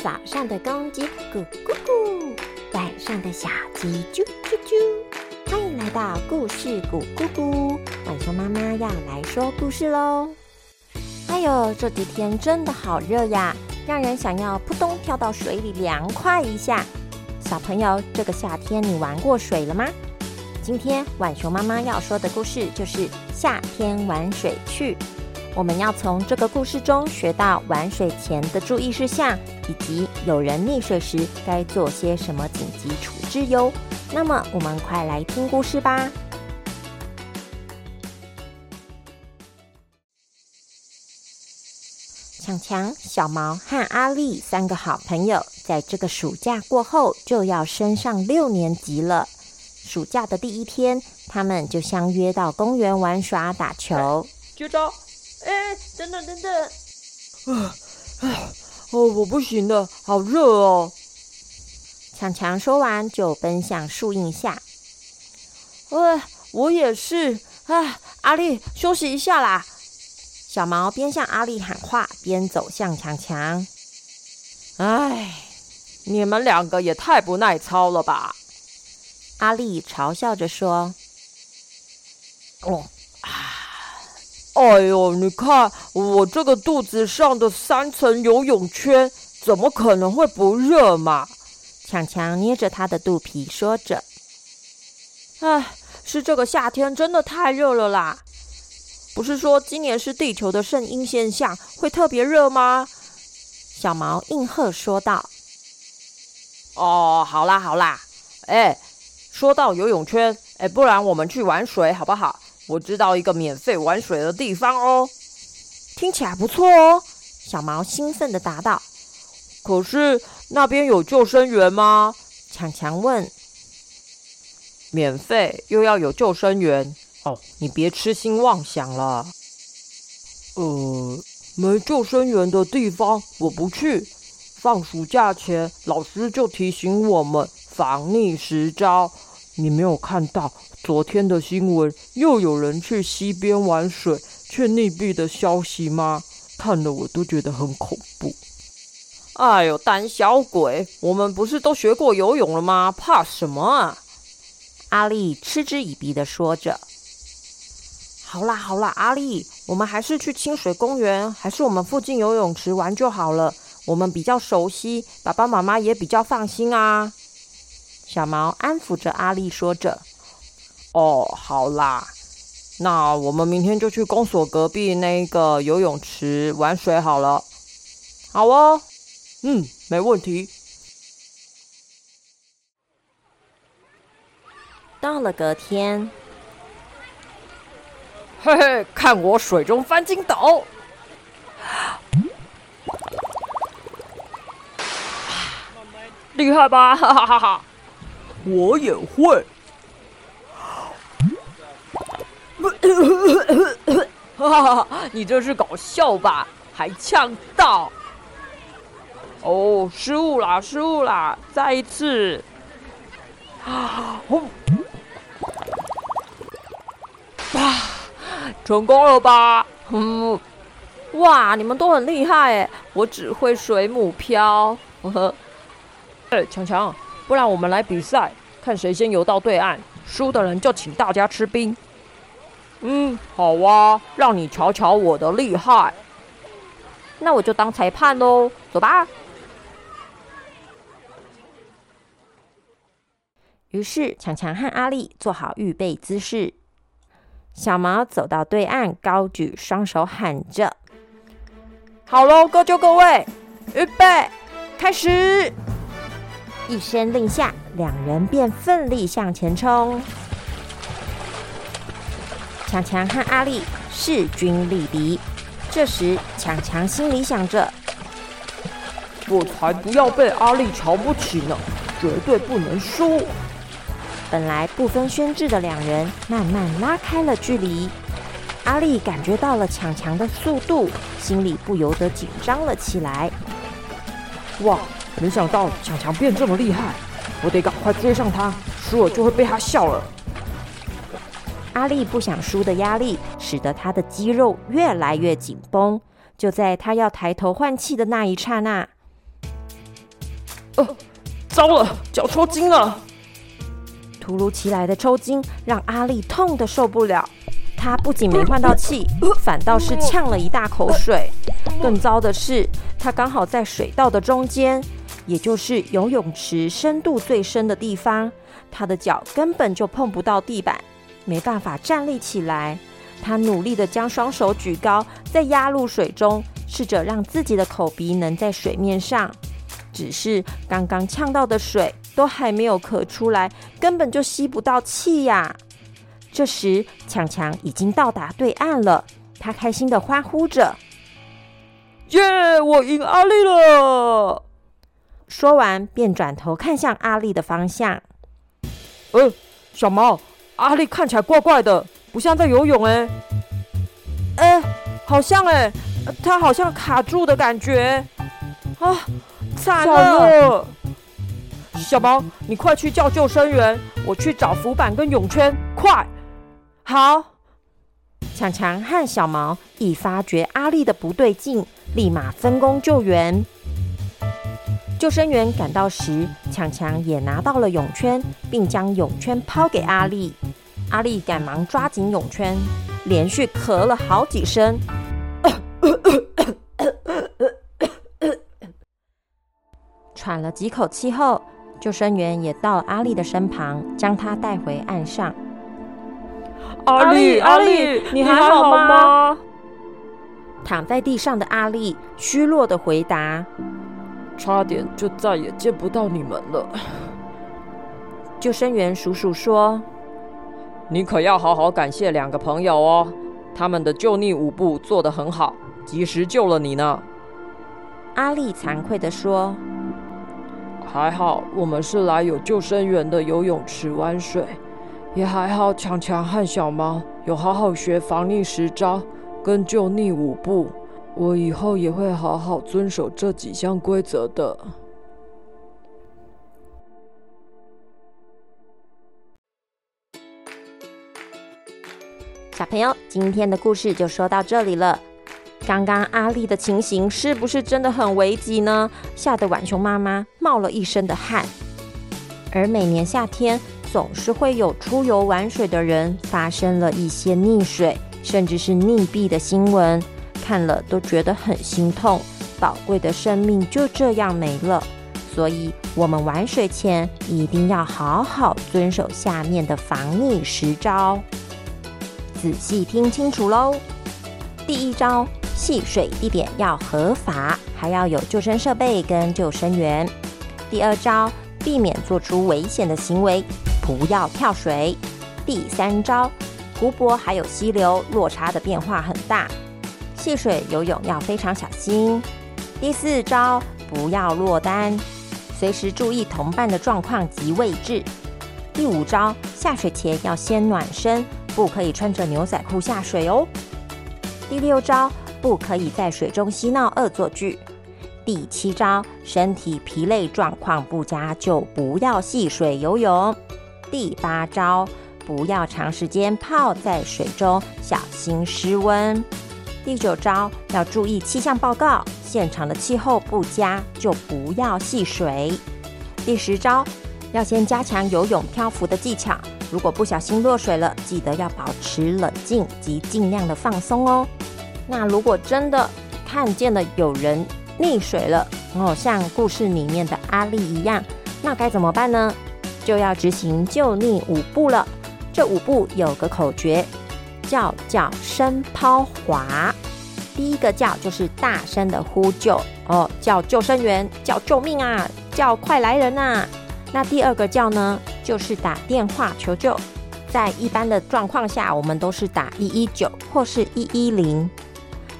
早上的公鸡咕咕咕，晚上的小鸡啾啾啾。欢迎来到故事咕咕咕，晚熊妈妈要来说故事喽。哎呦，这几天真的好热呀，让人想要扑通跳到水里凉快一下。小朋友，这个夏天你玩过水了吗？今天晚熊妈妈要说的故事就是夏天玩水去。我们要从这个故事中学到玩水前的注意事项，以及有人溺水时该做些什么紧急处置哟。那么，我们快来听故事吧。强强、小毛和阿力三个好朋友，在这个暑假过后就要升上六年级了。暑假的第一天，他们就相约到公园玩耍、打球。接招。哎，等等等等！啊啊哦，我不行了，好热哦！强强说完就奔向树荫下。喂，我也是。哎，阿力，休息一下啦！小毛边向阿力喊话，边走向强强。哎，你们两个也太不耐操了吧！阿力嘲笑着说。哦。哎呦，你看我这个肚子上的三层游泳圈，怎么可能会不热嘛？强强捏着他的肚皮说着：“哎，是这个夏天真的太热了啦！不是说今年是地球的圣婴现象，会特别热吗？”小毛应和说道：“哦，好啦好啦，哎，说到游泳圈，哎，不然我们去玩水好不好？”我知道一个免费玩水的地方哦，听起来不错哦。小毛兴奋地答道：“可是那边有救生员吗？”强强问。“免费又要有救生员哦，你别痴心妄想了。”“呃，没救生员的地方我不去。放暑假前，老师就提醒我们防溺十招。你没有看到？”昨天的新闻又有人去溪边玩水却溺毙的消息吗？看了我都觉得很恐怖。哎呦，胆小鬼！我们不是都学过游泳了吗？怕什么啊？阿丽嗤之以鼻的说着。好啦好啦，阿丽，我们还是去清水公园，还是我们附近游泳池玩就好了。我们比较熟悉，爸爸妈妈也比较放心啊。小毛安抚着阿丽说着。哦，好啦，那我们明天就去公所隔壁那个游泳池玩水好了。好哦，嗯，没问题。到了隔天，嘿嘿，看我水中翻筋斗，厉害吧？哈哈哈哈！我也会。哈哈，你这是搞笑吧？还呛到？哦，失误啦，失误啦！再一次。啊！哇成功了吧？嗯，哇，你们都很厉害哎！我只会水母漂。呵呵。哎，强强，不然我们来比赛，看谁先游到对岸，输的人就请大家吃冰。嗯，好啊，让你瞧瞧我的厉害。那我就当裁判喽，走吧。于是强强和阿力做好预备姿势，小毛走到对岸，高举双手喊着：“好喽，各就各位，预备，开始！”一声令下，两人便奋力向前冲。强强和阿力势均力敌，这时强强心里想着：“我才不要被阿力瞧不起呢，绝对不能输。”本来不分轩轾的两人慢慢拉开了距离。阿力感觉到了强强的速度，心里不由得紧张了起来。哇，没想到强强变这么厉害，我得赶快追上他，输了就会被他笑了。阿力不想输的压力，使得他的肌肉越来越紧绷。就在他要抬头换气的那一刹那，呃，糟了，脚抽筋了！突如其来的抽筋让阿力痛得受不了，他不仅没换到气，反倒是呛了一大口水。更糟的是，他刚好在水道的中间，也就是游泳池深度最深的地方，他的脚根本就碰不到地板，没办法站立起来。他努力的将双手举高，再压入水中，试着让自己的口鼻能在水面上。只是刚刚呛到的水都还没有咳出来，根本就吸不到气呀！这时，强强已经到达对岸了，他开心的欢呼着：“耶！我赢阿丽了！”说完，便转头看向阿丽的方向。“呃，小毛，阿丽看起来怪怪的，不像在游泳哎。”“哎，好像哎，她好像卡住的感觉啊！”惨了，小毛，你快去叫救生员，我去找浮板跟泳圈，快！好，强强和小毛一发觉阿丽的不对劲，立马分工救援。救生员赶到时，强强也拿到了泳圈，并将泳圈抛给阿丽。阿丽赶忙抓紧泳圈，连续咳了好几声。喘了几口气后，救生员也到阿丽的身旁，将她带回岸上。阿丽，阿丽，你还好吗？躺在地上的阿丽虚弱的回答：“差点就再也见不到你们了。”救生员叔叔说：“你可要好好感谢两个朋友哦，他们的救溺舞步做得很好，及时救了你呢。”阿丽惭愧的说。还好，我们是来有救生员的游泳池玩水，也还好。强强和小猫有好好学防溺十招跟救溺舞步，我以后也会好好遵守这几项规则的。小朋友，今天的故事就说到这里了。刚刚阿丽的情形是不是真的很危急呢？吓得浣熊妈妈冒了一身的汗。而每年夏天，总是会有出游玩水的人发生了一些溺水，甚至是溺毙的新闻，看了都觉得很心痛。宝贵的生命就这样没了。所以，我们玩水前一定要好好遵守下面的防溺十招，仔细听清楚喽。第一招。戏水地点要合法，还要有救生设备跟救生员。第二招，避免做出危险的行为，不要跳水。第三招，湖泊还有溪流落差的变化很大，戏水游泳要非常小心。第四招，不要落单，随时注意同伴的状况及位置。第五招，下水前要先暖身，不可以穿着牛仔裤下水哦。第六招。不可以在水中嬉闹恶作剧。第七招，身体疲累状况不佳就不要戏水游泳。第八招，不要长时间泡在水中，小心失温。第九招，要注意气象报告，现场的气候不佳就不要戏水。第十招，要先加强游泳漂浮的技巧，如果不小心落水了，记得要保持冷静及尽量的放松哦。那如果真的看见了有人溺水了，哦，像故事里面的阿丽一样，那该怎么办呢？就要执行救溺五步了。这五步有个口诀，叫叫声抛滑。第一个叫就是大声的呼救，哦，叫救生员，叫救命啊，叫快来人呐。那第二个叫呢，就是打电话求救。在一般的状况下，我们都是打一一九或是一一零。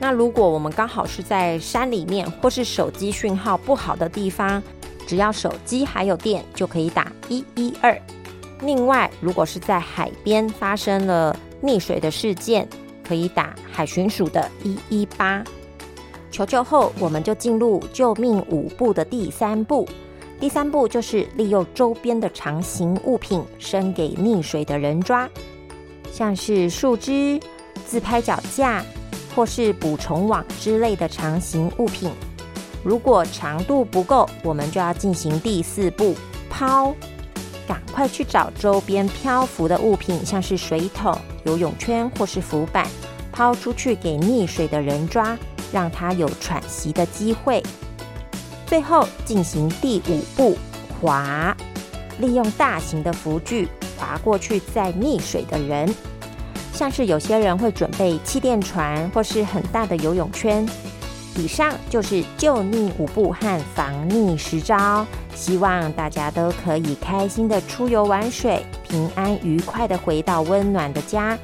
那如果我们刚好是在山里面，或是手机讯号不好的地方，只要手机还有电，就可以打一一二。另外，如果是在海边发生了溺水的事件，可以打海巡署的一一八。求救后，我们就进入救命五步的第三步。第三步就是利用周边的长形物品伸给溺水的人抓，像是树枝、自拍脚架。或是捕虫网之类的长形物品，如果长度不够，我们就要进行第四步抛。赶快去找周边漂浮的物品，像是水桶、游泳圈或是浮板，抛出去给溺水的人抓，让他有喘息的机会。最后进行第五步划，利用大型的浮具划过去再溺水的人，像是有些人会准备气垫船或是很大的游泳圈。以上就是救溺五步和防溺十招，希望大家都可以开心的出游玩水，平安愉快的回到温暖的家。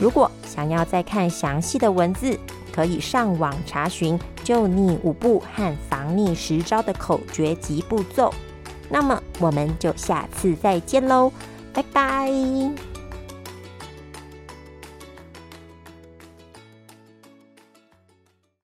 如果想要再看详细的文字，可以上网查询救溺五步和防溺十招的口诀及步骤。那么我们就下次再见喽，拜拜。